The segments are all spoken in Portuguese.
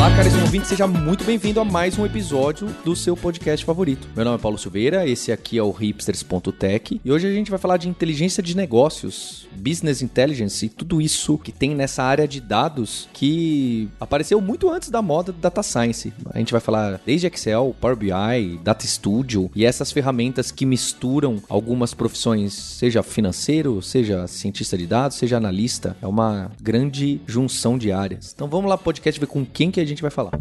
Olá, caríssimo ouvinte, seja muito bem-vindo a mais um episódio do seu podcast favorito. Meu nome é Paulo Silveira, esse aqui é o hipsters.tech e hoje a gente vai falar de inteligência de negócios, business intelligence e tudo isso que tem nessa área de dados que apareceu muito antes da moda do data science. A gente vai falar desde Excel, Power BI, Data Studio e essas ferramentas que misturam algumas profissões, seja financeiro, seja cientista de dados, seja analista. É uma grande junção de áreas. Então vamos lá, podcast, ver com quem que a gente vai falar.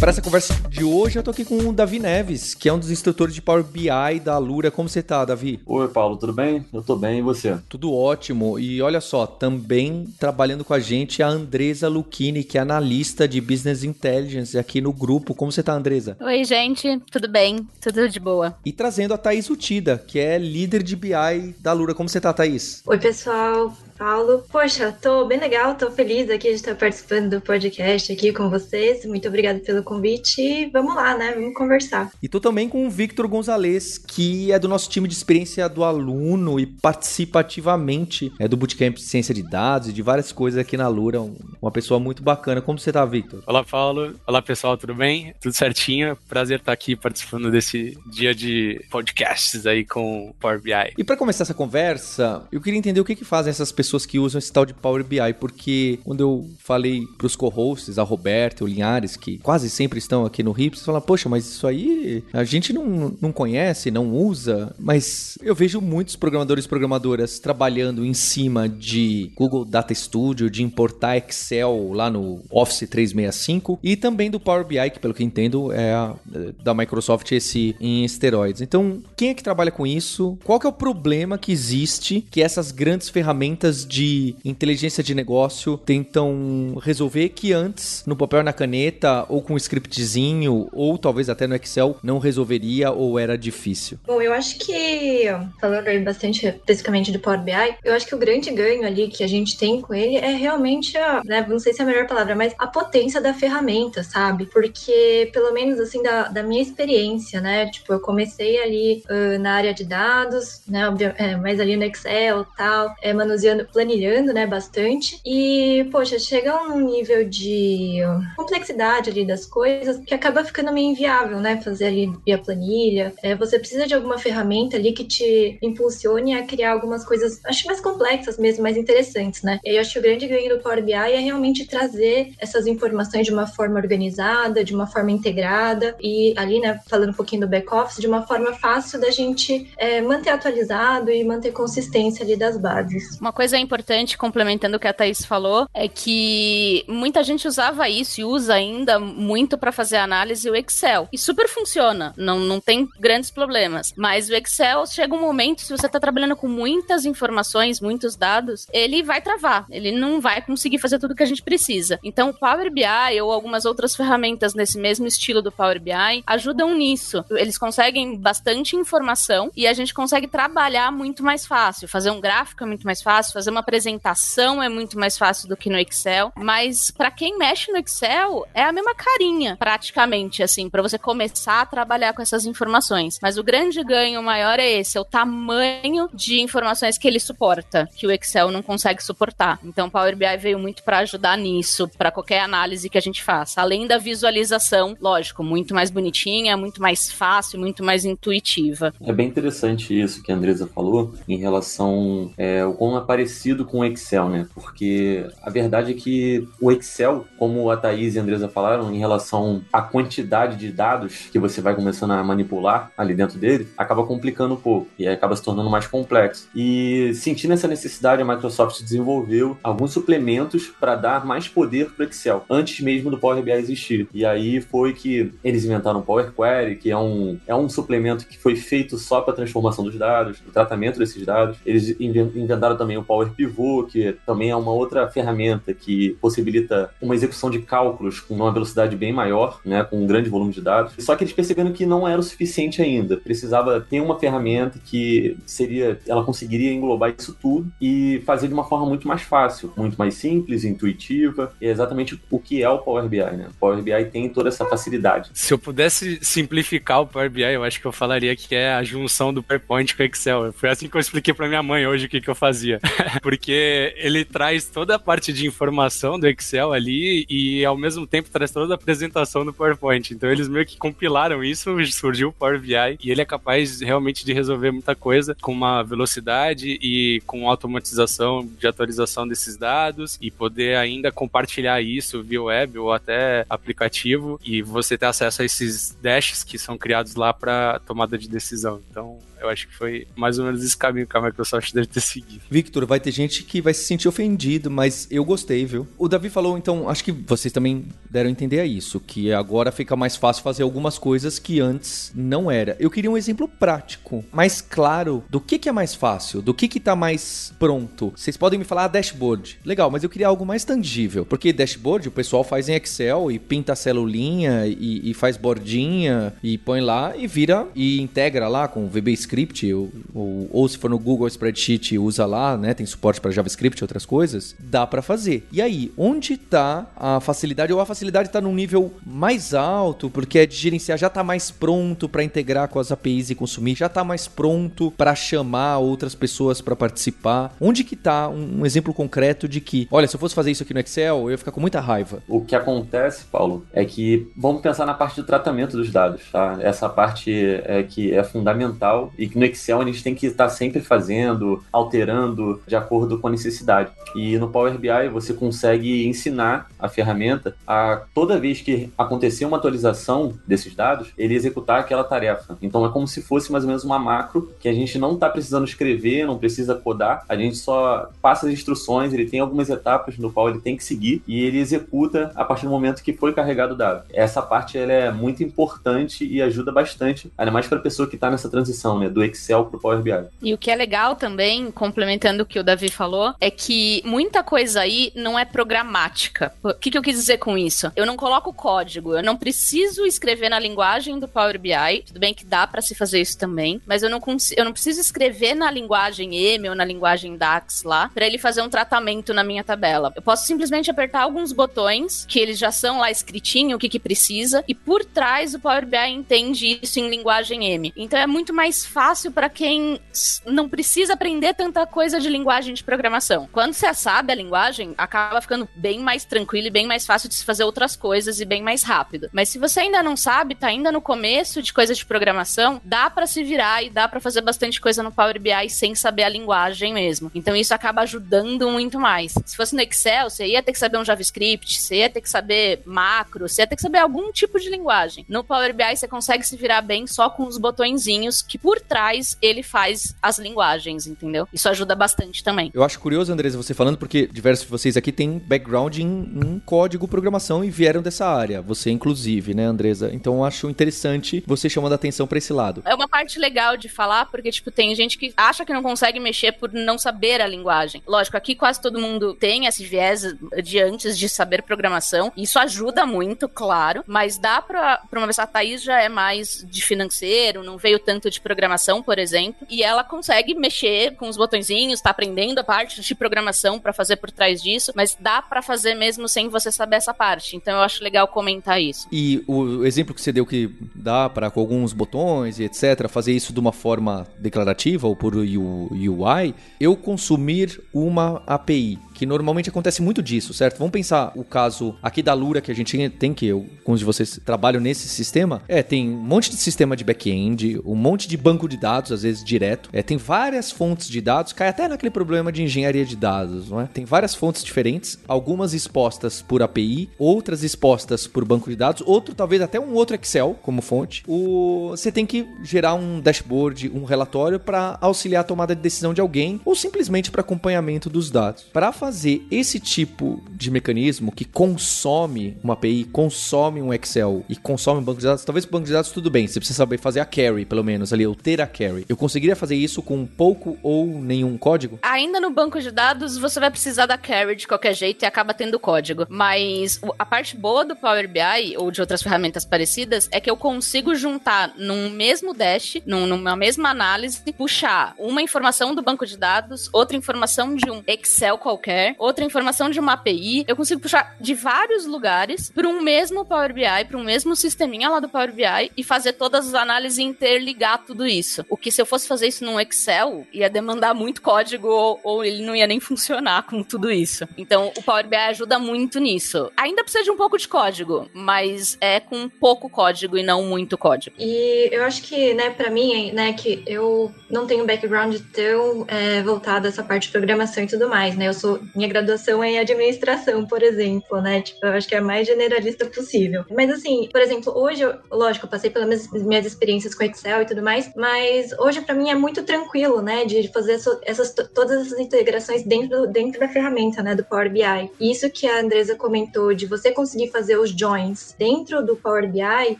Para essa conversa de hoje, eu tô aqui com o Davi Neves, que é um dos instrutores de Power BI da Alura. Como você tá, Davi? Oi, Paulo, tudo bem? Eu tô bem, e você? Tudo ótimo. E olha só, também trabalhando com a gente a Andresa Lucchini, que é analista de Business Intelligence aqui no grupo. Como você tá, Andresa? Oi, gente. Tudo bem? Tudo de boa. E trazendo a Thaís Utida, que é líder de BI da Alura. Como você tá, Thaís? Oi, pessoal. Paulo. Poxa, tô bem legal, tô feliz aqui de estar participando do podcast aqui com vocês. Muito obrigada pelo convite e vamos lá, né? Vamos conversar. E tô também com o Victor Gonzalez, que é do nosso time de experiência do aluno e participa ativamente é, do Bootcamp de Ciência de Dados e de várias coisas aqui na Lura. Uma pessoa muito bacana. Como você tá, Victor? Olá, Paulo. Olá, pessoal, tudo bem? Tudo certinho? Prazer estar aqui participando desse dia de podcasts aí com o Power BI. E para começar essa conversa, eu queria entender o que, que fazem essas pessoas pessoas que usam esse tal de Power BI, porque quando eu falei pros co-hosts, a Roberta e o Linhares, que quase sempre estão aqui no Rips, falam, poxa, mas isso aí a gente não, não conhece, não usa, mas eu vejo muitos programadores e programadoras trabalhando em cima de Google Data Studio, de importar Excel lá no Office 365 e também do Power BI, que pelo que entendo é a, da Microsoft esse em esteroides. Então, quem é que trabalha com isso? Qual que é o problema que existe que essas grandes ferramentas de inteligência de negócio tentam resolver que antes, no papel na caneta, ou com um scriptzinho, ou talvez até no Excel, não resolveria ou era difícil? Bom, eu acho que, falando aí bastante especificamente do Power BI, eu acho que o grande ganho ali que a gente tem com ele é realmente a, né, não sei se é a melhor palavra, mas a potência da ferramenta, sabe? Porque, pelo menos assim, da, da minha experiência, né? Tipo, eu comecei ali uh, na área de dados, né? É, mais ali no Excel tal, é, manuseando planilhando, né, bastante. E, poxa, chega a um nível de complexidade ali das coisas que acaba ficando meio inviável, né, fazer ali via planilha. É, você precisa de alguma ferramenta ali que te impulsione a criar algumas coisas, acho mais complexas mesmo, mais interessantes, né? E eu acho que o grande ganho do Power BI é realmente trazer essas informações de uma forma organizada, de uma forma integrada e ali, né, falando um pouquinho do back-office, de uma forma fácil da gente é, manter atualizado e manter consistência ali das bases. Uma coisa importante, complementando o que a Thaís falou, é que muita gente usava isso e usa ainda muito para fazer análise o Excel. E super funciona, não, não tem grandes problemas. Mas o Excel chega um momento, se você está trabalhando com muitas informações, muitos dados, ele vai travar, ele não vai conseguir fazer tudo que a gente precisa. Então, o Power BI ou algumas outras ferramentas nesse mesmo estilo do Power BI ajudam nisso. Eles conseguem bastante informação e a gente consegue trabalhar muito mais fácil. Fazer um gráfico é muito mais fácil, fazer uma apresentação é muito mais fácil do que no Excel, mas para quem mexe no Excel é a mesma carinha, praticamente assim, para você começar a trabalhar com essas informações. Mas o grande ganho maior é esse, é o tamanho de informações que ele suporta, que o Excel não consegue suportar. Então o Power BI veio muito para ajudar nisso, para qualquer análise que a gente faça, além da visualização, lógico, muito mais bonitinha, muito mais fácil, muito mais intuitiva. É bem interessante isso que a Andresa falou em relação é, ao quão é parecido com o Excel, né? Porque a verdade é que o Excel, como a Thaís e a Andresa falaram, em relação à quantidade de dados que você vai começando a manipular ali dentro dele, acaba complicando um pouco e acaba se tornando mais complexo. E sentindo essa necessidade, a Microsoft desenvolveu alguns suplementos para dar mais poder para o Excel, antes mesmo do Power BI existir. E aí foi que eles inventaram o Power Query, que é um, é um suplemento que foi feito só para transformação dos dados, o tratamento desses dados. Eles inventaram também o Power Power Pivot, que também é uma outra ferramenta que possibilita uma execução de cálculos com uma velocidade bem maior, né, com um grande volume de dados. Só que eles perceberam que não era o suficiente ainda. Precisava ter uma ferramenta que seria, ela conseguiria englobar isso tudo e fazer de uma forma muito mais fácil, muito mais simples, intuitiva. É exatamente o que é o Power BI, né? O Power BI tem toda essa facilidade. Se eu pudesse simplificar o Power BI, eu acho que eu falaria que é a junção do PowerPoint com o Excel. Foi assim que eu expliquei para minha mãe hoje o que, que eu fazia. Porque ele traz toda a parte de informação do Excel ali e ao mesmo tempo traz toda a apresentação do PowerPoint. Então eles meio que compilaram isso, surgiu o Power BI e ele é capaz realmente de resolver muita coisa com uma velocidade e com automatização de atualização desses dados e poder ainda compartilhar isso via web ou até aplicativo e você ter acesso a esses dashes que são criados lá para tomada de decisão. Então, eu acho que foi mais ou menos esse caminho que a Microsoft deve ter seguido. Victor, vai ter gente que vai se sentir ofendido, mas eu gostei, viu? O Davi falou, então, acho que vocês também deram a entender isso, que agora fica mais fácil fazer algumas coisas que antes não era. Eu queria um exemplo prático, mais claro, do que, que é mais fácil, do que que tá mais pronto. Vocês podem me falar ah, dashboard. Legal, mas eu queria algo mais tangível, porque dashboard o pessoal faz em Excel e pinta a celulinha e, e faz bordinha e põe lá e vira e integra lá com o VB JavaScript, ou, ou, ou, se for no Google Spreadsheet usa lá, né, tem suporte para JavaScript e outras coisas, dá para fazer. E aí, onde está a facilidade? Ou a facilidade está num nível mais alto, porque é de gerenciar, já está mais pronto para integrar com as APIs e consumir, já está mais pronto para chamar outras pessoas para participar. Onde que está um, um exemplo concreto de que, olha, se eu fosse fazer isso aqui no Excel, eu ia ficar com muita raiva? O que acontece, Paulo, é que vamos pensar na parte do tratamento dos dados, tá? Essa parte é que é fundamental e que no Excel a gente tem que estar sempre fazendo, alterando de acordo com a necessidade. E no Power BI você consegue ensinar a ferramenta a toda vez que acontecer uma atualização desses dados, ele executar aquela tarefa. Então é como se fosse mais ou menos uma macro que a gente não está precisando escrever, não precisa codar, a gente só passa as instruções, ele tem algumas etapas no qual ele tem que seguir e ele executa a partir do momento que foi carregado o dado. Essa parte ela é muito importante e ajuda bastante, ainda mais para a pessoa que está nessa transição, né? Do Excel para o Power BI. E o que é legal também, complementando o que o Davi falou, é que muita coisa aí não é programática. O que, que eu quis dizer com isso? Eu não coloco código, eu não preciso escrever na linguagem do Power BI. Tudo bem que dá para se fazer isso também, mas eu não, eu não preciso escrever na linguagem M ou na linguagem DAX lá para ele fazer um tratamento na minha tabela. Eu posso simplesmente apertar alguns botões que eles já são lá escritinho, o que, que precisa, e por trás o Power BI entende isso em linguagem M. Então é muito mais fácil fácil para quem não precisa aprender tanta coisa de linguagem de programação. Quando você sabe a linguagem, acaba ficando bem mais tranquilo e bem mais fácil de se fazer outras coisas e bem mais rápido. Mas se você ainda não sabe, tá ainda no começo de coisas de programação, dá para se virar e dá para fazer bastante coisa no Power BI sem saber a linguagem mesmo. Então isso acaba ajudando muito mais. Se fosse no Excel, você ia ter que saber um JavaScript, você ia ter que saber macro, você ia ter que saber algum tipo de linguagem. No Power BI você consegue se virar bem só com os botõezinhos que por trás ele faz as linguagens, entendeu? Isso ajuda bastante também. Eu acho curioso, Andresa, você falando, porque diversos de vocês aqui têm background em, em código programação e vieram dessa área. Você, inclusive, né, Andresa? Então eu acho interessante você chamando a atenção para esse lado. É uma parte legal de falar, porque, tipo, tem gente que acha que não consegue mexer por não saber a linguagem. Lógico, aqui quase todo mundo tem esse viés de antes de saber programação. Isso ajuda muito, claro, mas dá pra, pra uma vez a Thaís já é mais de financeiro, não veio tanto de programação programação, por exemplo, e ela consegue mexer com os botõezinhos, tá aprendendo a parte de programação para fazer por trás disso, mas dá para fazer mesmo sem você saber essa parte. Então eu acho legal comentar isso. E o exemplo que você deu que dá para com alguns botões e etc, fazer isso de uma forma declarativa ou por UI, eu consumir uma API que normalmente acontece muito disso, certo? Vamos pensar o caso aqui da Lura que a gente tem, que eu, alguns de vocês trabalham nesse sistema. É, tem um monte de sistema de back-end, um monte de banco de dados, às vezes direto. É, tem várias fontes de dados, cai até naquele problema de engenharia de dados, não é? Tem várias fontes diferentes, algumas expostas por API, outras expostas por banco de dados, outro talvez até um outro Excel como fonte. O, você tem que gerar um dashboard, um relatório para auxiliar a tomada de decisão de alguém ou simplesmente para acompanhamento dos dados. Para fazer esse tipo de mecanismo que consome uma API, consome um Excel e consome um banco de dados, talvez o banco de dados tudo bem, você precisa saber fazer a carry, pelo menos ali, o ter a query. Eu conseguiria fazer isso com pouco ou nenhum código? Ainda no banco de dados, você vai precisar da query de qualquer jeito e acaba tendo código. Mas a parte boa do Power BI ou de outras ferramentas parecidas é que eu consigo juntar num mesmo dash, num, numa mesma análise, puxar uma informação do banco de dados, outra informação de um Excel qualquer, outra informação de uma API. Eu consigo puxar de vários lugares para um mesmo Power BI, para um mesmo sisteminha lá do Power BI e fazer todas as análises e interligar tudo isso. O que se eu fosse fazer isso num Excel, ia demandar muito código ou, ou ele não ia nem funcionar com tudo isso. Então, o Power BI ajuda muito nisso. Ainda precisa de um pouco de código, mas é com pouco código e não muito código. E eu acho que, né, para mim, né, que eu não tenho um background tão é, voltado a essa parte de programação e tudo mais, né? Eu sou minha graduação é em administração, por exemplo, né? Tipo, eu acho que é a mais generalista possível. Mas assim, por exemplo, hoje, eu, lógico, eu passei pelas minhas, minhas experiências com Excel e tudo mais, mas hoje para mim é muito tranquilo, né, de fazer essas todas essas integrações dentro dentro da ferramenta, né, do Power BI. Isso que a Andresa comentou de você conseguir fazer os joins dentro do Power BI,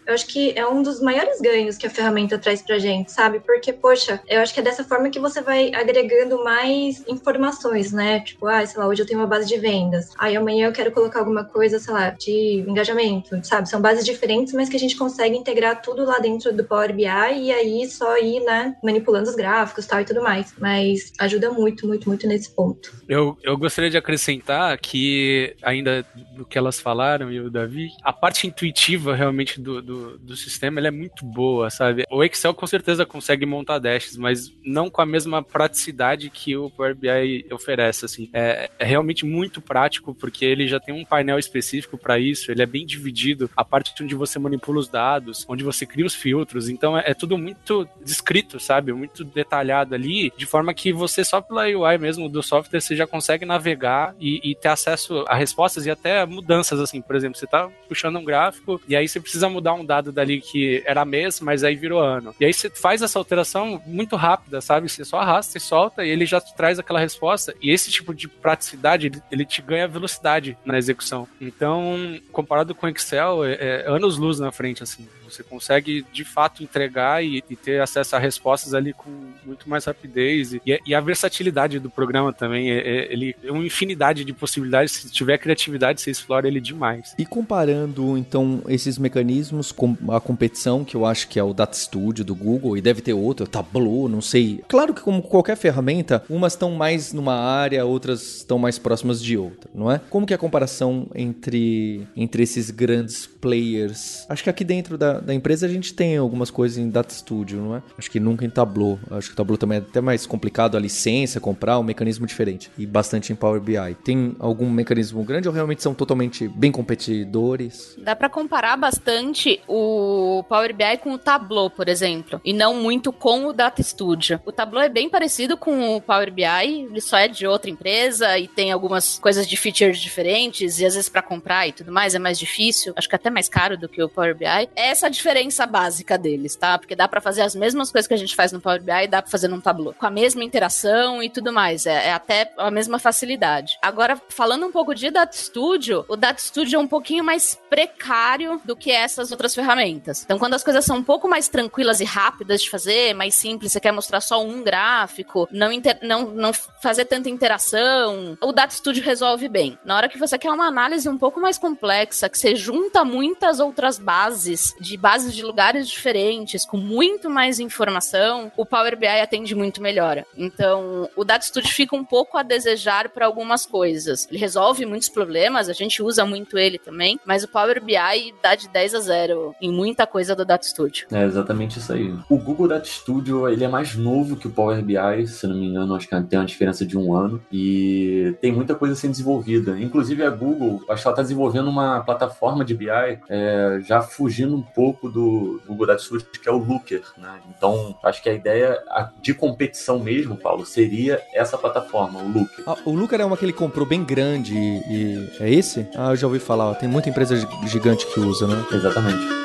eu acho que é um dos maiores ganhos que a ferramenta traz pra gente, sabe? Porque, poxa, eu acho que é dessa forma que você vai agregando mais informações, né? Tipo, ah, sei lá, hoje eu tenho uma base de vendas. Aí amanhã eu quero colocar alguma coisa, sei lá, de engajamento, sabe? São bases diferentes, mas que a gente consegue integrar tudo lá dentro do Power BI e aí só ir, né, manipulando os gráficos tal e tudo mais. Mas ajuda muito, muito, muito nesse ponto. Eu, eu gostaria de acrescentar que, ainda do que elas falaram e o Davi, a parte intuitiva realmente do, do, do sistema é muito boa, sabe? O Excel com certeza consegue montar dashes, mas não com a mesma praticidade que o Power BI oferece, assim. É, é realmente muito prático porque ele já tem um painel específico para isso, ele é bem dividido, a parte onde você manipula os dados, onde você cria os filtros, então é, é tudo muito descrito, sabe? Muito detalhado ali, de forma que você só pela UI mesmo do software você já consegue navegar e, e ter acesso a respostas e até mudanças, assim, por exemplo, você tá puxando um gráfico e aí você precisa mudar um dado dali que era mês, mas aí virou ano. E aí você faz essa alteração muito rápida, sabe? Você só arrasta e solta e ele já traz aquela resposta. E esse tipo de praticidade, ele, ele te ganha velocidade na execução. Então, comparado com Excel, é, é anos luz na frente, assim. Você consegue de fato entregar e, e, ter acesso a respostas ali com muito mais rapidez. E, e a versatilidade do programa também. É, é, ele é uma infinidade de possibilidades. Se tiver criatividade, você explora ele demais. E comparando então esses mecanismos com a competição, que eu acho que é o Data Studio do Google, e deve ter outro, o Tableau, não sei. Claro que, como qualquer ferramenta, umas estão mais numa área, outras estão mais próximas de outra, não é? Como que é a comparação entre, entre esses grandes players? Acho que aqui dentro da, da, empresa a gente tem algumas coisas em Data Studio, não é? Acho que nunca em Tableau. Acho que o Tableau também é até mais complicado a licença, comprar, um mecanismo diferente. E bastante em Power BI. Tem algum mecanismo grande ou realmente são totalmente bem competidores? Dá para comparar bastante o Power BI com o Tableau, por exemplo, e não muito com o Data Studio. O Tableau é bem parecido com o Power BI, ele só é de outra empresa e tem algumas coisas de features diferentes e às vezes para comprar e tudo mais é mais difícil, acho que até mais caro do que o Power BI. Essa diferença básica deles, tá? Porque dá para fazer as mesmas coisas que a gente faz no Power BI dá para fazer num Tableau, com a mesma interação e tudo mais. É, é, até a mesma facilidade. Agora, falando um pouco de Data Studio, o Data Studio é um pouquinho mais precário do que essas outras ferramentas. Então, quando as coisas são um pouco mais tranquilas e rápidas de fazer, mais simples, você quer mostrar só um gráfico, não, inter, não, não fazer tanta interação, o Data Studio resolve bem. Na hora que você quer uma análise um pouco mais complexa, que você junta muitas outras bases de bases de lugares diferentes, com muito mais informação, o Power BI atende muito melhor. Então, o Data Studio fica um pouco a desejar para algumas coisas. Ele resolve muitos problemas, a gente usa muito ele também, mas o Power BI dá de 10 a 0 em muita coisa do Data Studio. É exatamente isso aí. O Google Data Studio, ele é mais novo que o Power BI, se não me engano, acho que tem uma diferença de um ano, e tem muita coisa sendo desenvolvida. Inclusive a Google, acho que ela está desenvolvendo uma plataforma de BI é, já fugindo um pouco do, Google Data Studio, que é o Looker, né? Então, acho que a ideia de competição mesmo, Paulo, seria essa plataforma, o Looker. Ah, o Looker é uma que ele comprou bem grande e, e é esse? Ah, eu já ouvi falar, tem muita empresa gigante que usa, né? Exatamente.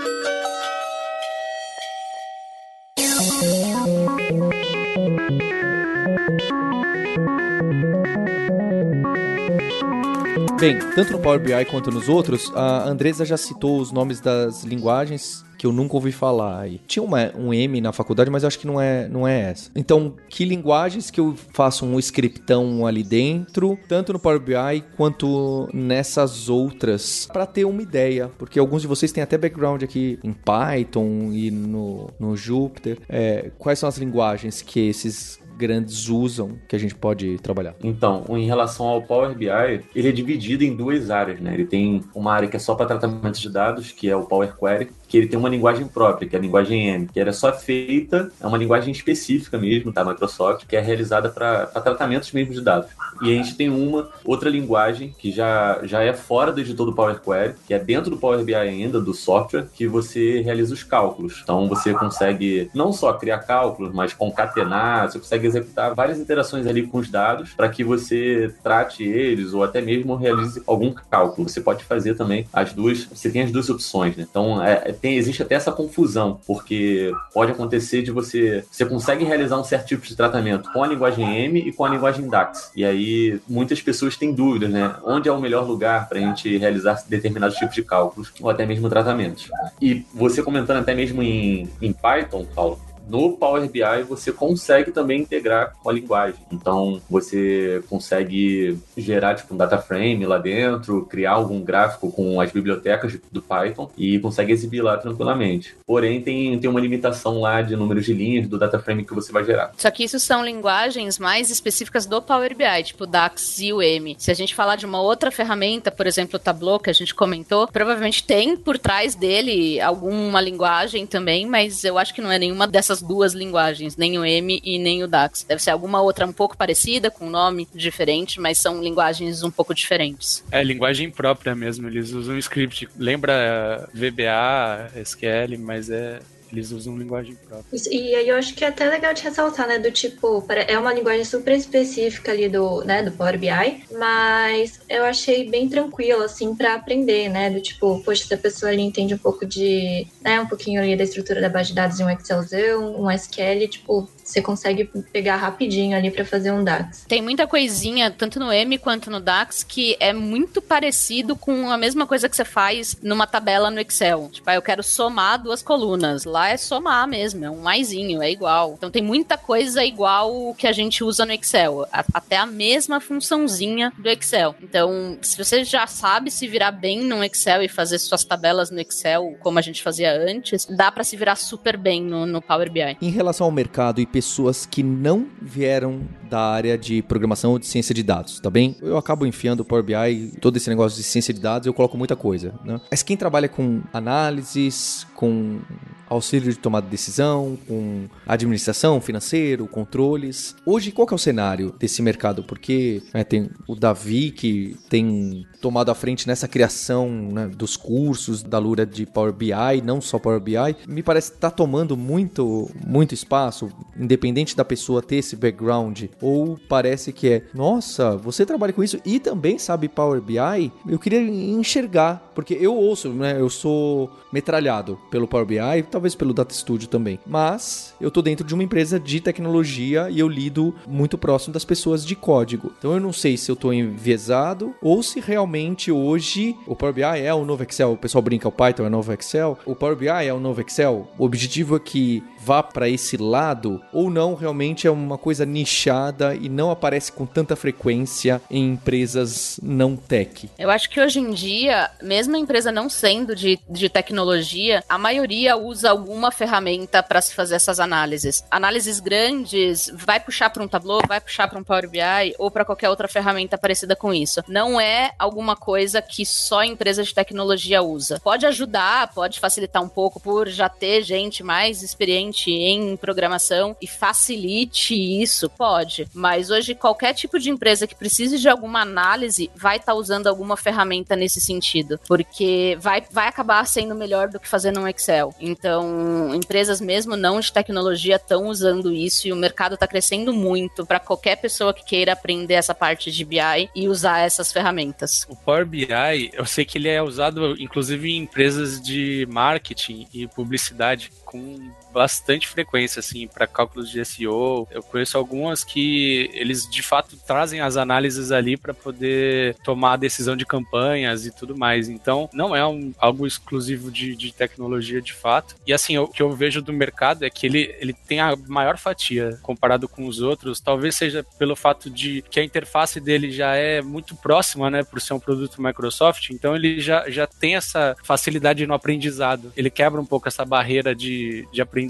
Bem, tanto no Power BI quanto nos outros, a Andresa já citou os nomes das linguagens que eu nunca ouvi falar aí. Tinha uma, um M na faculdade, mas acho que não é, não é essa. Então, que linguagens que eu faço um scriptão ali dentro, tanto no Power BI quanto nessas outras, para ter uma ideia, porque alguns de vocês têm até background aqui em Python e no, no Jupyter. É, quais são as linguagens que esses grandes usam que a gente pode trabalhar? Então, em relação ao Power BI, ele é dividido em duas áreas, né? Ele tem uma área que é só para tratamento de dados, que é o Power Query, que ele tem uma linguagem própria, que é a linguagem M, que era só feita, é uma linguagem específica mesmo da Microsoft, que é realizada para tratamentos mesmo de dados. E a gente tem uma outra linguagem que já, já é fora do editor do Power Query, que é dentro do Power BI ainda, do software, que você realiza os cálculos. Então você consegue não só criar cálculos, mas concatenar, você consegue executar várias interações ali com os dados para que você trate eles ou até mesmo realize algum cálculo. Você pode fazer também as duas, você tem as duas opções, né? Então é, tem, existe até essa confusão, porque pode acontecer de você, você consegue realizar um certo tipo de tratamento com a linguagem M e com a linguagem DAX. E aí muitas pessoas têm dúvidas, né? Onde é o melhor lugar para a gente realizar determinados tipos de cálculos ou até mesmo tratamentos. E você comentando até mesmo em, em Python, Paulo, no Power BI você consegue também integrar com a linguagem. Então você consegue gerar tipo um data frame lá dentro, criar algum gráfico com as bibliotecas do Python e consegue exibir lá tranquilamente. Porém tem, tem uma limitação lá de números de linhas do data frame que você vai gerar. Só que isso são linguagens mais específicas do Power BI, tipo DAX e o M. Se a gente falar de uma outra ferramenta, por exemplo, o Tableau que a gente comentou, provavelmente tem por trás dele alguma linguagem também, mas eu acho que não é nenhuma dessas essas duas linguagens, nem o M e nem o DAX. Deve ser alguma outra um pouco parecida, com um nome diferente, mas são linguagens um pouco diferentes. É, linguagem própria mesmo, eles usam script. Lembra VBA, SQL, mas é eles usam linguagem própria. Isso, e aí eu acho que é até legal de ressaltar, né? Do tipo, é uma linguagem super específica ali do, né, do Power BI, mas eu achei bem tranquilo, assim, para aprender, né? Do tipo, poxa, se a pessoa ali entende um pouco de, né, um pouquinho ali da estrutura da base de dados em um Excelzão, um SQL, tipo, você consegue pegar rapidinho ali para fazer um DAX. Tem muita coisinha, tanto no M quanto no DAX, que é muito parecido com a mesma coisa que você faz numa tabela no Excel. Tipo, ah, eu quero somar duas colunas. Lá é somar mesmo, é um maisinho, é igual. Então tem muita coisa igual que a gente usa no Excel. até a mesma funçãozinha do Excel. Então, se você já sabe se virar bem no Excel e fazer suas tabelas no Excel, como a gente fazia antes, dá para se virar super bem no, no Power BI. Em relação ao mercado e pessoas que não vieram da área de programação ou de ciência de dados, tá bem? Eu acabo enfiando o Power BI, todo esse negócio de ciência de dados, eu coloco muita coisa, né? Mas quem trabalha com análises, com auxílio de tomada de decisão, com administração, financeiro, controles. Hoje, qual é o cenário desse mercado? Porque né, tem o Davi que tem tomado a frente nessa criação né, dos cursos da Lura de Power BI, não só Power BI, me parece que está tomando muito, muito espaço, independente da pessoa ter esse background, ou parece que é, nossa, você trabalha com isso e também sabe Power BI? Eu queria enxergar, porque eu ouço, né, eu sou metralhado pelo Power BI, talvez pelo Data Studio também, mas eu tô dentro de uma empresa de tecnologia e eu lido muito próximo das pessoas de código. Então eu não sei se eu tô enviesado ou se realmente hoje o Power BI é o novo Excel. O pessoal brinca, o Python é o novo Excel. O Power BI é o novo Excel. O objetivo é que vá para esse lado ou não realmente é uma coisa nichada e não aparece com tanta frequência em empresas não tech? Eu acho que hoje em dia, mesmo a empresa não sendo de, de tecnologia, a maioria usa alguma ferramenta para se fazer essas análises. Análises grandes, vai puxar para um Tableau, vai puxar para um Power BI ou para qualquer outra ferramenta parecida com isso. Não é alguma coisa que só a empresa de tecnologia usa. Pode ajudar, pode facilitar um pouco por já ter gente mais experiente em programação e facilite isso, pode. Mas hoje qualquer tipo de empresa que precise de alguma análise vai estar tá usando alguma ferramenta nesse sentido, porque vai, vai acabar sendo melhor do que fazer no Excel. Então, empresas mesmo não de tecnologia estão usando isso e o mercado está crescendo muito para qualquer pessoa que queira aprender essa parte de BI e usar essas ferramentas. O Power BI, eu sei que ele é usado inclusive em empresas de marketing e publicidade com bastante frequência, assim, para cálculos de SEO. Eu conheço algumas que eles de fato trazem as análises ali para poder tomar a decisão de campanhas e tudo mais. Então, não é um, algo exclusivo de, de tecnologia de fato. E assim, o que eu vejo do mercado é que ele, ele tem a maior fatia comparado com os outros, talvez seja pelo fato de que a interface dele já é muito próxima, né, por ser um produto Microsoft, então ele já, já tem essa facilidade no aprendizado. Ele quebra um pouco essa barreira de, de aprendizado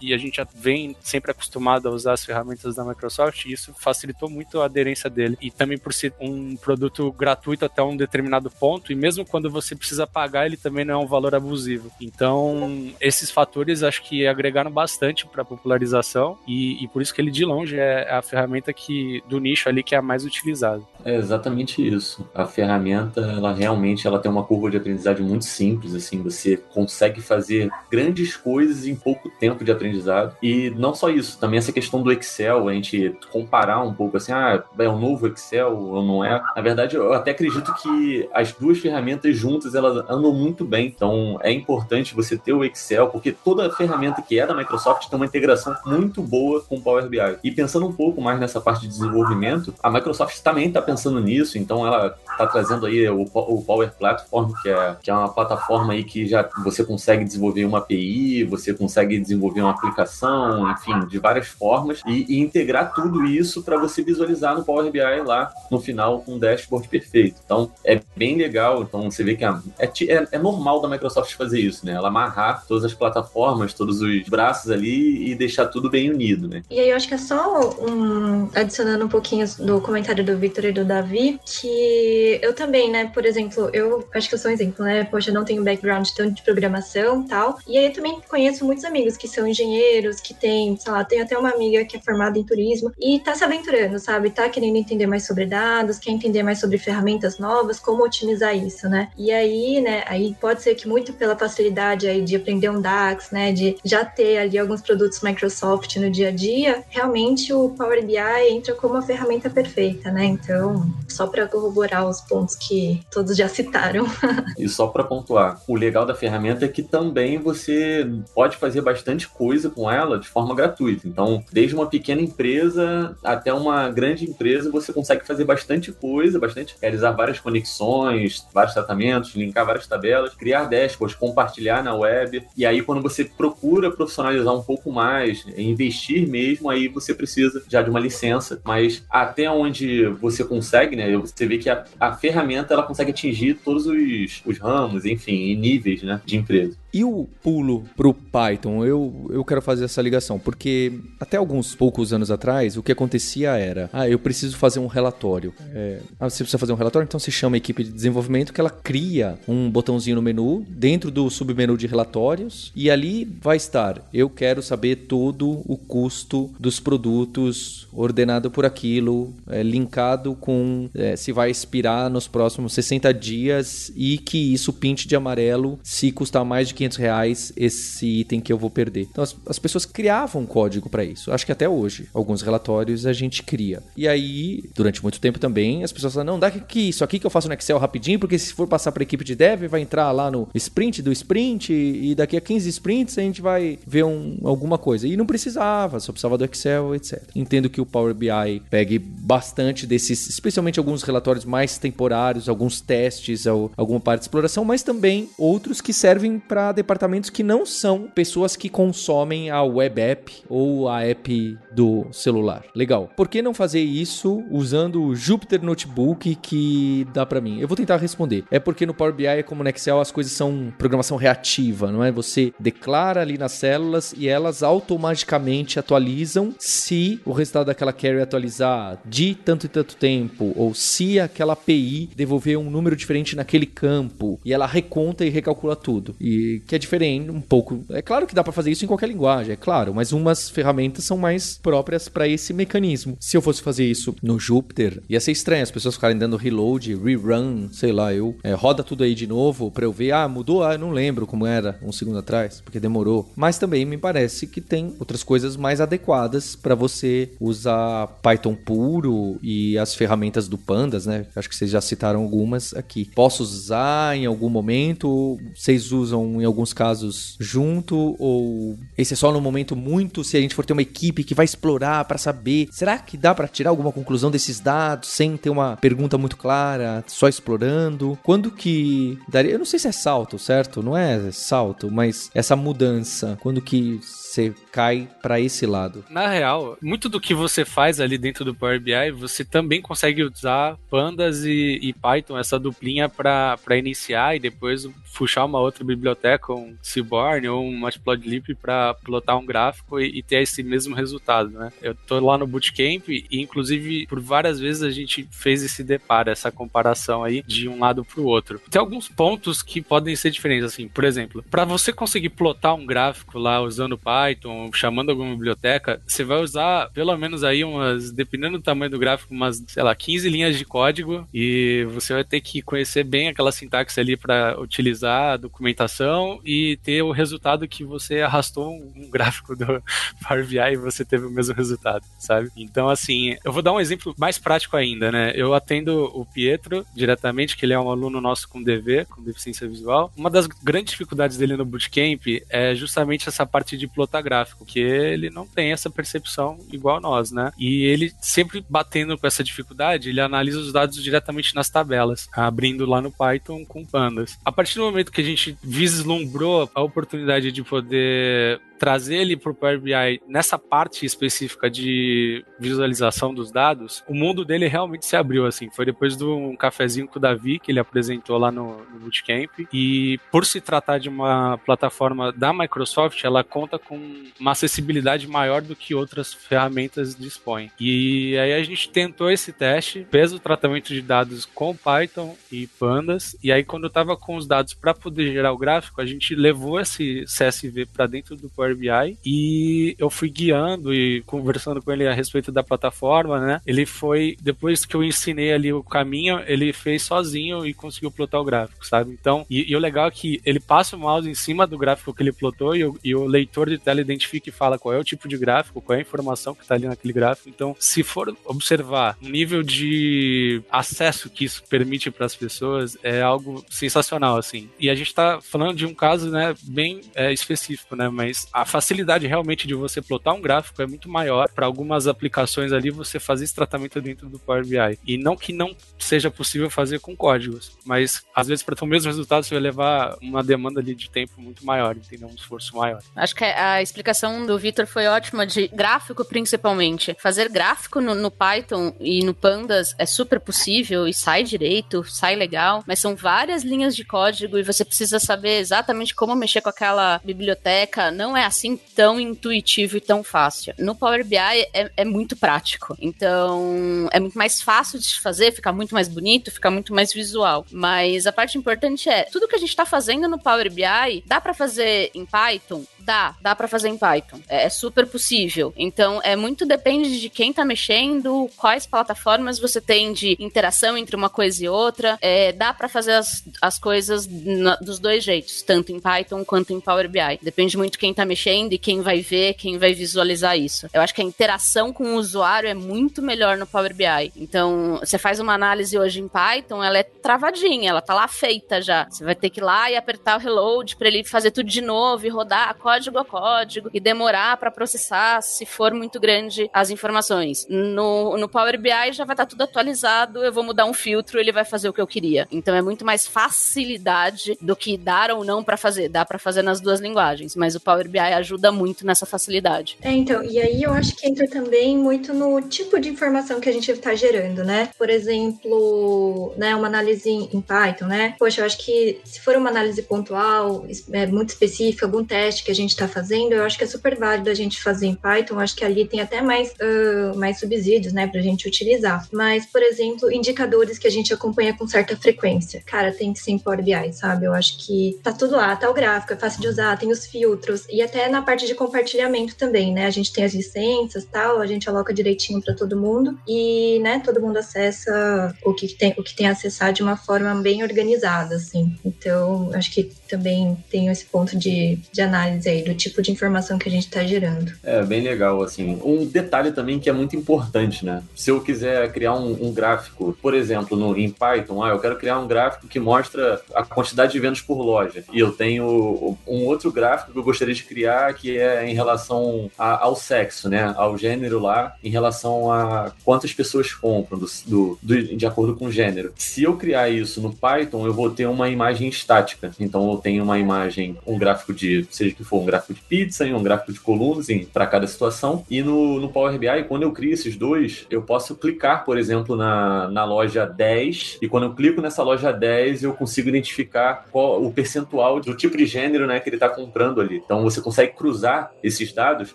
e a gente já vem sempre acostumado a usar as ferramentas da Microsoft e isso facilitou muito a aderência dele. E também por ser um produto gratuito até um determinado ponto, e mesmo quando você precisa pagar, ele também não é um valor abusivo. Então, esses fatores acho que agregaram bastante para a popularização e, e, por isso que ele de longe é a ferramenta que do nicho ali que é a mais utilizada. É exatamente isso. A ferramenta, ela realmente ela tem uma curva de aprendizagem muito simples, assim, você consegue fazer grandes coisas em pouco tempo de aprendizado. E não só isso, também essa questão do Excel, a gente comparar um pouco assim, ah, é um novo Excel ou não é? Na verdade, eu até acredito que as duas ferramentas juntas, elas andam muito bem. Então, é importante você ter o Excel, porque toda ferramenta que é da Microsoft tem uma integração muito boa com o Power BI. E pensando um pouco mais nessa parte de desenvolvimento, a Microsoft também está pensando nisso, então ela está trazendo aí o, o, Power Platform, que é, que é uma plataforma aí que já você consegue desenvolver uma API, você consegue desenvolver uma aplicação, enfim, de várias formas, e, e integrar tudo isso para você visualizar no Power BI lá no final um dashboard perfeito. Então, é bem legal. Então, você vê que é, é, é normal da Microsoft fazer isso, né? Ela amarrar todas as plataformas, todos os braços ali e deixar tudo bem unido, né? E aí, eu acho que é só um, adicionando um pouquinho do comentário do Victor e do Davi, que eu também, né, por exemplo, eu acho que eu sou um exemplo, né? Poxa, eu não tenho background tanto de programação tal. E aí eu também conheço muitos amigos que são engenheiros, que tem, sei lá, tem até uma amiga que é formada em turismo e tá se aventurando, sabe? Tá querendo entender mais sobre dados, quer entender mais sobre ferramentas novas, como otimizar isso, né? E aí, né, aí pode ser que muito pela facilidade aí de aprender um DAX, né, de já ter ali alguns produtos Microsoft no dia a dia, realmente o Power BI entra como a ferramenta perfeita, né? Então, só para corroborar os pontos que todos já citaram. e só para pontuar, o legal da ferramenta é que também você pode fazer bastante coisa com ela de forma gratuita. Então, desde uma pequena empresa até uma grande empresa, você consegue fazer bastante coisa, bastante realizar várias conexões, vários tratamentos, linkar várias tabelas, criar dashboards, compartilhar na web. E aí, quando você procura profissionalizar um pouco mais, investir mesmo, aí você precisa já de uma licença. Mas até onde você consegue, né? Você vê que a, a ferramenta ela consegue atingir todos os, os ramos, enfim, e níveis né, de empresa. E o pulo pro Python? Eu, eu quero fazer essa ligação, porque até alguns poucos anos atrás, o que acontecia era: ah, eu preciso fazer um relatório. É, ah, você precisa fazer um relatório? Então se chama a equipe de desenvolvimento que ela cria um botãozinho no menu, dentro do submenu de relatórios, e ali vai estar: eu quero saber todo o custo dos produtos ordenado por aquilo, é, linkado com é, se vai expirar nos próximos 60 dias e que isso pinte de amarelo se custar mais de 500 reais esse item que eu vou perder. Então as, as pessoas criavam código para isso. Acho que até hoje, alguns relatórios a gente cria. E aí, durante muito tempo também, as pessoas falam: não, dá aqui isso aqui que eu faço no Excel rapidinho, porque se for passar para equipe de dev, vai entrar lá no sprint do sprint e daqui a 15 sprints a gente vai ver um, alguma coisa. E não precisava, só precisava do Excel, etc. Entendo que o Power BI pegue bastante desses, especialmente alguns relatórios mais temporários, alguns testes, alguma parte de exploração, mas também outros que servem para departamentos que não são pessoas que consomem a web app ou a app do celular. Legal. Por que não fazer isso usando o Jupyter Notebook que dá para mim? Eu vou tentar responder. É porque no Power BI, como no Excel, as coisas são programação reativa, não é? Você declara ali nas células e elas automaticamente atualizam se o resultado daquela query atualizar de tanto e tanto tempo ou se aquela API devolver um número diferente naquele campo e ela reconta e recalcula tudo. E que é diferente um pouco. É claro que dá para fazer isso em qualquer linguagem, é claro, mas umas ferramentas são mais próprias para esse mecanismo. Se eu fosse fazer isso no Júpiter, ia ser estranho as pessoas ficarem dando reload, rerun, sei lá, eu é, roda tudo aí de novo para eu ver, ah, mudou, ah, eu não lembro como era um segundo atrás, porque demorou. Mas também me parece que tem outras coisas mais adequadas para você usar Python puro e as ferramentas do Pandas, né? Acho que vocês já citaram algumas aqui. Posso usar em algum momento? Vocês usam em alguns casos junto ou esse é só no momento muito se a gente for ter uma equipe que vai explorar para saber, será que dá para tirar alguma conclusão desses dados sem ter uma pergunta muito clara, só explorando? Quando que daria, eu não sei se é salto, certo? Não é salto, mas essa mudança, quando que você cai para esse lado. Na real, muito do que você faz ali dentro do Power BI, você também consegue usar Pandas e, e Python, essa duplinha para iniciar e depois puxar uma outra biblioteca, um Seaborn ou um Matplotlib para plotar um gráfico e, e, ter esse mesmo resultado, né? Eu tô lá no Bootcamp e inclusive por várias vezes a gente fez esse deparo, essa comparação aí de um lado para o outro. Tem alguns pontos que podem ser diferentes, assim, por exemplo, para você conseguir plotar um gráfico lá usando Python Python, chamando alguma biblioteca, você vai usar pelo menos aí umas, dependendo do tamanho do gráfico, umas, sei lá, 15 linhas de código e você vai ter que conhecer bem aquela sintaxe ali para utilizar a documentação e ter o resultado que você arrastou um gráfico do Power BI e você teve o mesmo resultado, sabe? Então, assim, eu vou dar um exemplo mais prático ainda, né? Eu atendo o Pietro diretamente, que ele é um aluno nosso com DV, com deficiência visual. Uma das grandes dificuldades dele no Bootcamp é justamente essa parte de plotar gráfico, que ele não tem essa percepção igual nós, né? E ele sempre batendo com essa dificuldade, ele analisa os dados diretamente nas tabelas, abrindo lá no Python com pandas. A partir do momento que a gente vislumbrou a oportunidade de poder trazer ele para o Power BI nessa parte específica de visualização dos dados, o mundo dele realmente se abriu, assim. Foi depois de um cafezinho com o Davi que ele apresentou lá no, no Bootcamp. E por se tratar de uma plataforma da Microsoft, ela conta com uma acessibilidade maior do que outras ferramentas dispõem. E aí a gente tentou esse teste, fez o tratamento de dados com Python e Pandas, e aí quando eu estava com os dados para poder gerar o gráfico, a gente levou esse CSV para dentro do Power Power BI e eu fui guiando e conversando com ele a respeito da plataforma, né? Ele foi, depois que eu ensinei ali o caminho, ele fez sozinho e conseguiu plotar o gráfico, sabe? Então, e, e o legal é que ele passa o mouse em cima do gráfico que ele plotou e o, e o leitor de tela identifica e fala qual é o tipo de gráfico, qual é a informação que está ali naquele gráfico. Então, se for observar o nível de acesso que isso permite para as pessoas, é algo sensacional, assim. E a gente está falando de um caso, né, bem é, específico, né? Mas a facilidade realmente de você plotar um gráfico é muito maior. Para algumas aplicações ali, você fazer esse tratamento dentro do Power BI. E não que não seja possível fazer com códigos, mas às vezes para ter o mesmo resultado você vai levar uma demanda ali de tempo muito maior, entendeu? Um esforço maior. Acho que a explicação do Vitor foi ótima de gráfico principalmente. Fazer gráfico no, no Python e no Pandas é super possível e sai direito, sai legal, mas são várias linhas de código e você precisa saber exatamente como mexer com aquela biblioteca. Não é assim tão intuitivo e tão fácil. No Power BI é, é muito prático. Então, é muito mais fácil de fazer, fica muito mais bonito, fica muito mais visual. Mas a parte importante é, tudo que a gente está fazendo no Power BI, dá para fazer em Python? Dá, dá para fazer em Python. É, é, super possível. Então, é muito depende de quem tá mexendo, quais plataformas você tem de interação entre uma coisa e outra. É, dá para fazer as, as coisas na, dos dois jeitos, tanto em Python quanto em Power BI. Depende muito quem tá mexendo e quem vai ver, quem vai visualizar isso. Eu acho que a interação com o usuário é muito melhor no Power BI. Então, você faz uma análise hoje em Python, ela é travadinha, ela tá lá feita já. Você vai ter que ir lá e apertar o reload para ele fazer tudo de novo e rodar código a código e demorar para processar se for muito grande as informações. No, no Power BI já vai estar tá tudo atualizado, eu vou mudar um filtro, ele vai fazer o que eu queria. Então é muito mais facilidade do que dar ou não para fazer. Dá para fazer nas duas linguagens, mas o Power BI ajuda muito nessa facilidade. É, então, e aí eu acho que entra também muito no tipo de informação que a gente está gerando, né? Por exemplo, né, uma análise em Python, né? Poxa, eu acho que se for uma análise pontual, é muito específica, algum teste que a gente gente está fazendo, eu acho que é super válido a gente fazer em Python. Acho que ali tem até mais, uh, mais subsídios, né, para a gente utilizar. Mas, por exemplo, indicadores que a gente acompanha com certa frequência. Cara, tem que ser em Power BI, sabe? Eu acho que tá tudo lá, tá o gráfico, é fácil de usar, tem os filtros e até na parte de compartilhamento também, né? A gente tem as licenças, tal, a gente aloca direitinho para todo mundo e, né, todo mundo acessa o que tem, o que tem a acessar de uma forma bem organizada, assim. Então, acho que também tem esse ponto de, de análise do tipo de informação que a gente está gerando. É, bem legal, assim. Um detalhe também que é muito importante, né? Se eu quiser criar um, um gráfico, por exemplo, no, em Python, ah, eu quero criar um gráfico que mostra a quantidade de vendas por loja. E eu tenho um outro gráfico que eu gostaria de criar que é em relação a, ao sexo, né? Ao gênero lá, em relação a quantas pessoas compram do, do, do, de acordo com o gênero. Se eu criar isso no Python, eu vou ter uma imagem estática. Então eu tenho uma imagem, um gráfico de, seja que for um gráfico de pizza e um gráfico de colunas para cada situação. E no, no Power BI, quando eu crio esses dois, eu posso clicar, por exemplo, na, na loja 10. E quando eu clico nessa loja 10, eu consigo identificar qual o percentual do tipo de gênero né, que ele está comprando ali. Então você consegue cruzar esses dados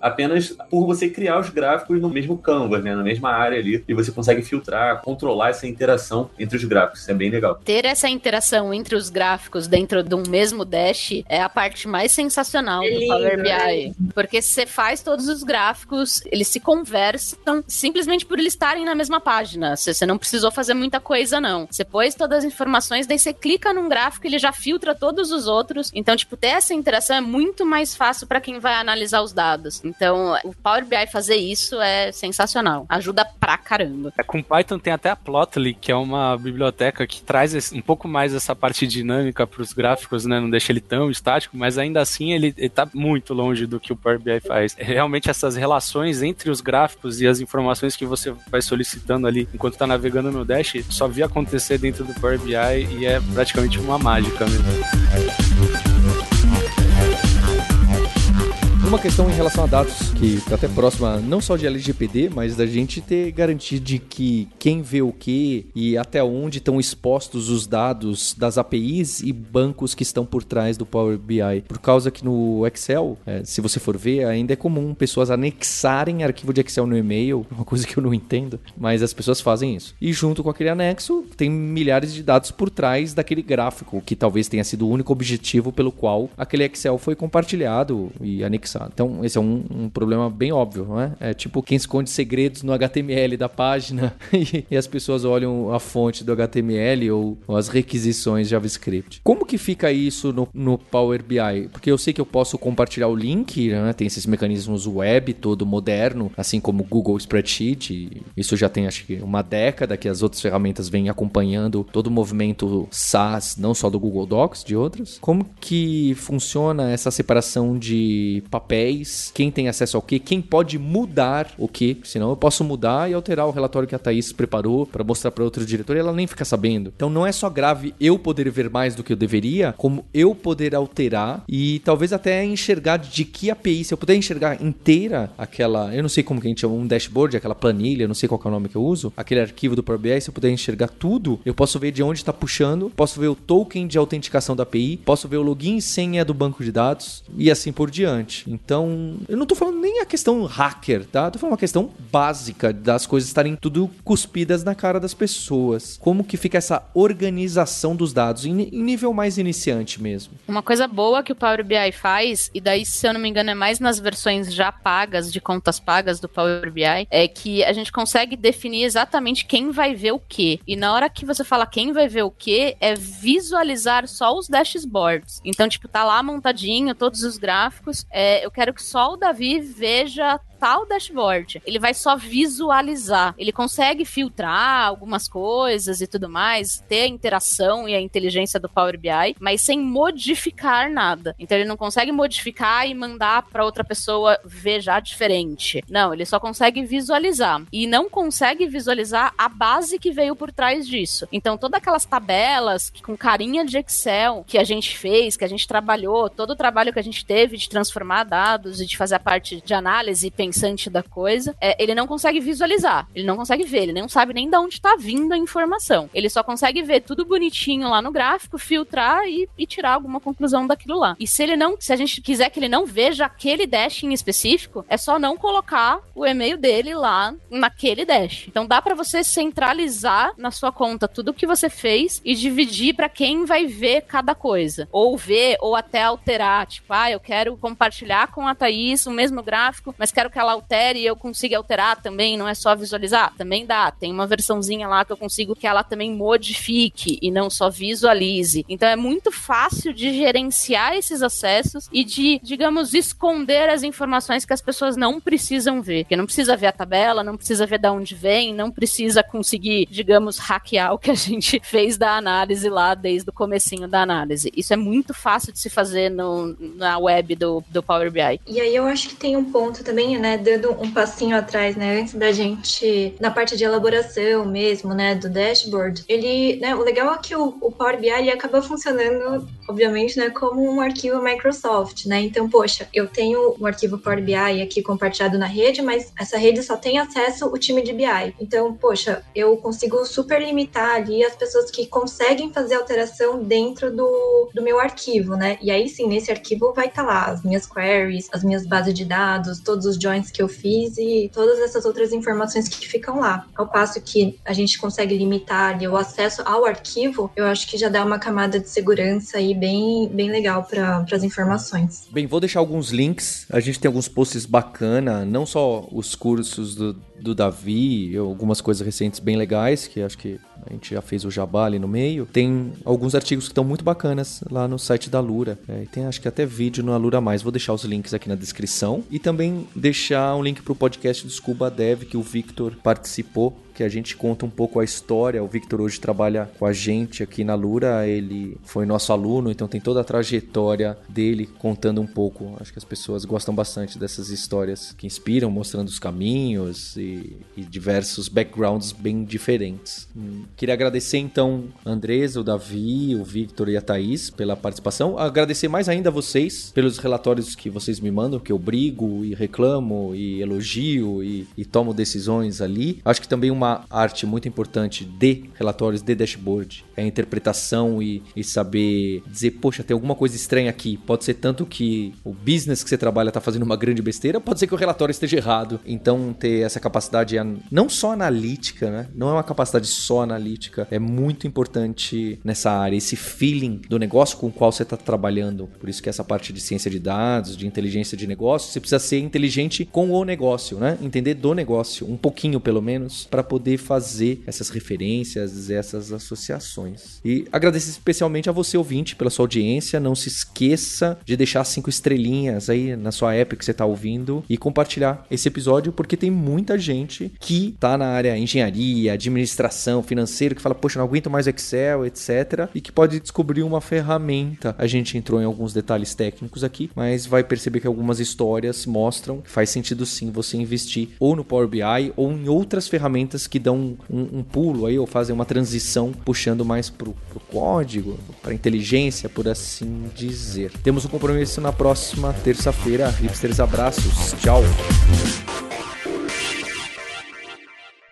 apenas por você criar os gráficos no mesmo canvas, né, na mesma área ali. E você consegue filtrar, controlar essa interação entre os gráficos. Isso é bem legal. Ter essa interação entre os gráficos dentro de um mesmo dash é a parte mais sensacional lindo, Power BI. Porque você faz todos os gráficos, eles se conversam simplesmente por eles estarem na mesma página. Você não precisou fazer muita coisa, não. Você pôs todas as informações, daí você clica num gráfico, ele já filtra todos os outros. Então, tipo, ter essa interação é muito mais fácil para quem vai analisar os dados. Então, o Power BI fazer isso é sensacional. Ajuda pra caramba. É, com Python tem até a Plotly, que é uma biblioteca que traz um pouco mais essa parte dinâmica para os gráficos, né? Não deixa ele tão estático, mas ainda assim ele, está muito longe do que o Power BI faz. É, realmente essas relações entre os gráficos e as informações que você vai solicitando ali enquanto está navegando no Dash, só vi acontecer dentro do Power BI e é praticamente uma mágica mesmo. Uma questão em relação a dados, que está até próxima não só de LGPD, mas da gente ter garantia de que quem vê o que e até onde estão expostos os dados das APIs e bancos que estão por trás do Power BI. Por causa que no Excel, é, se você for ver, ainda é comum pessoas anexarem arquivo de Excel no e-mail, uma coisa que eu não entendo, mas as pessoas fazem isso. E junto com aquele anexo, tem milhares de dados por trás daquele gráfico, que talvez tenha sido o único objetivo pelo qual aquele Excel foi compartilhado e anexado então, esse é um, um, problema bem óbvio, não é? É tipo quem esconde segredos no HTML da página e, e as pessoas olham a fonte do HTML ou, ou, as requisições JavaScript. Como que fica isso no, no Power BI? Porque eu sei que eu posso compartilhar o link, né? Tem esses mecanismos web todo moderno, assim como Google Spreadsheet. Isso já tem acho que uma década que as outras ferramentas vêm acompanhando todo o movimento SaaS, não só do Google Docs, de outras. Como que funciona essa separação de papel papéis, quem tem acesso ao que, quem pode mudar o que, senão eu posso mudar e alterar o relatório que a Thaís preparou para mostrar para outro diretor e ela nem fica sabendo. Então não é só grave eu poder ver mais do que eu deveria, como eu poder alterar e talvez até enxergar de que API, se eu puder enxergar inteira aquela, eu não sei como que a gente chama, um dashboard, aquela planilha, não sei qual é o nome que eu uso, aquele arquivo do Power BI, se eu puder enxergar tudo, eu posso ver de onde está puxando, posso ver o token de autenticação da API, posso ver o login e senha do banco de dados e assim por diante. Então, eu não tô falando nem a questão hacker, tá? tô falando uma questão básica das coisas estarem tudo cuspidas na cara das pessoas. Como que fica essa organização dos dados em, em nível mais iniciante mesmo? Uma coisa boa que o Power BI faz, e daí, se eu não me engano, é mais nas versões já pagas, de contas pagas do Power BI, é que a gente consegue definir exatamente quem vai ver o que. E na hora que você fala quem vai ver o que, é visualizar só os dashboards. Então, tipo, tá lá montadinho todos os gráficos. É, eu quero que só o Davi veja tal dashboard. Ele vai só visualizar. Ele consegue filtrar algumas coisas e tudo mais, ter a interação e a inteligência do Power BI, mas sem modificar nada. Então ele não consegue modificar e mandar para outra pessoa ver já diferente. Não, ele só consegue visualizar. E não consegue visualizar a base que veio por trás disso. Então todas aquelas tabelas com carinha de Excel que a gente fez, que a gente trabalhou, todo o trabalho que a gente teve de transformar dados e de fazer a parte de análise e pensar interessante da coisa, é, ele não consegue visualizar, ele não consegue ver, ele não sabe nem de onde está vindo a informação. Ele só consegue ver tudo bonitinho lá no gráfico, filtrar e, e tirar alguma conclusão daquilo lá. E se ele não, se a gente quiser que ele não veja aquele dash em específico, é só não colocar o e-mail dele lá naquele dash. Então dá para você centralizar na sua conta tudo o que você fez e dividir para quem vai ver cada coisa. Ou ver, ou até alterar. Tipo, ah, eu quero compartilhar com a Thaís o mesmo gráfico, mas quero que ela altere e eu consiga alterar também, não é só visualizar. Também dá. Tem uma versãozinha lá que eu consigo que ela também modifique e não só visualize. Então é muito fácil de gerenciar esses acessos e de, digamos, esconder as informações que as pessoas não precisam ver. Porque não precisa ver a tabela, não precisa ver de onde vem, não precisa conseguir, digamos, hackear o que a gente fez da análise lá desde o comecinho da análise. Isso é muito fácil de se fazer no, na web do, do Power BI. E aí eu acho que tem um ponto também, né, dando um passinho atrás, né, antes da gente, na parte de elaboração mesmo, né, do dashboard, ele, né, o legal é que o, o Power BI ele acaba funcionando, obviamente, né, como um arquivo Microsoft, né, então, poxa, eu tenho um arquivo Power BI aqui compartilhado na rede, mas essa rede só tem acesso o time de BI. Então, poxa, eu consigo super limitar ali as pessoas que conseguem fazer alteração dentro do, do meu arquivo, né, e aí sim, nesse arquivo vai estar tá lá as minhas queries, as minhas bases de dados, todos os joins que eu fiz e todas essas outras informações que ficam lá. Ao passo que a gente consegue limitar o acesso ao arquivo, eu acho que já dá uma camada de segurança aí bem, bem legal para as informações. Bem, vou deixar alguns links. A gente tem alguns posts bacana, não só os cursos do, do Davi, algumas coisas recentes bem legais, que acho que a gente já fez o jabá ali no meio. Tem alguns artigos que estão muito bacanas lá no site da Lura. É, e tem acho que até vídeo no Alura Mais. Vou deixar os links aqui na descrição. E também deixar um link para o podcast do Scuba Dev que o Victor participou que a gente conta um pouco a história. O Victor hoje trabalha com a gente aqui na Lura, ele foi nosso aluno, então tem toda a trajetória dele contando um pouco. Acho que as pessoas gostam bastante dessas histórias que inspiram, mostrando os caminhos e, e diversos backgrounds bem diferentes. Hum, queria agradecer então Andresa, o Davi, o Victor e a Thaís pela participação. Agradecer mais ainda a vocês pelos relatórios que vocês me mandam, que eu brigo e reclamo e elogio e, e tomo decisões ali. Acho que também uma uma arte muito importante de relatórios de dashboard é a interpretação e, e saber dizer, poxa, tem alguma coisa estranha aqui. Pode ser tanto que o business que você trabalha está fazendo uma grande besteira, pode ser que o relatório esteja errado. Então, ter essa capacidade não só analítica, né? Não é uma capacidade só analítica, é muito importante nessa área, esse feeling do negócio com o qual você está trabalhando. Por isso que essa parte de ciência de dados, de inteligência de negócio, você precisa ser inteligente com o negócio, né? Entender do negócio, um pouquinho pelo menos, para poder fazer essas referências, essas associações. E agradeço especialmente a você, ouvinte, pela sua audiência. Não se esqueça de deixar cinco estrelinhas aí na sua app que você está ouvindo e compartilhar esse episódio, porque tem muita gente que está na área engenharia, administração, financeiro, que fala, poxa, não aguento mais Excel, etc. E que pode descobrir uma ferramenta. A gente entrou em alguns detalhes técnicos aqui, mas vai perceber que algumas histórias mostram que faz sentido sim você investir ou no Power BI ou em outras ferramentas que dão um, um, pulo aí ou fazem uma transição puxando mais pro, pro código, para inteligência, por assim dizer. Temos um compromisso na próxima terça-feira. Hipsters, abraços. Tchau.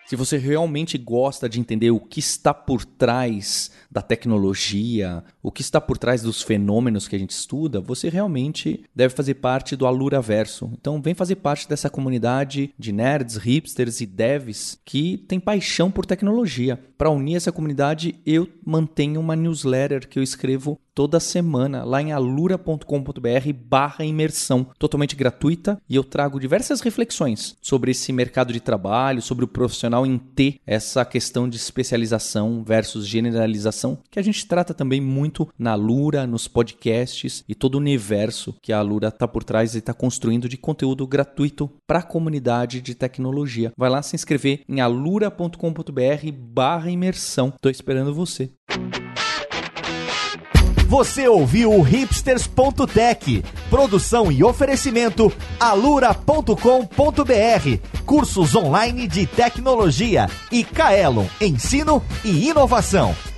Se você realmente gosta de entender o que está por trás da tecnologia, o que está por trás dos fenômenos que a gente estuda, você realmente deve fazer parte do Alura Verso. Então, vem fazer parte dessa comunidade de nerds, hipsters e devs que tem paixão por tecnologia. Para unir essa comunidade, eu mantenho uma newsletter que eu escrevo toda semana lá em alura.com.br barra imersão, totalmente gratuita, e eu trago diversas reflexões sobre esse mercado de trabalho, sobre o profissional em ter essa questão de especialização versus generalização, que a gente trata também muito na Alura, nos podcasts e todo o universo que a Alura está por trás e está construindo de conteúdo gratuito para a comunidade de tecnologia. Vai lá se inscrever em alura.com.br barra imersão. Estou esperando você. Você ouviu o hipsters.tech, produção e oferecimento alura.com.br, cursos online de tecnologia e Kaelon, ensino e inovação.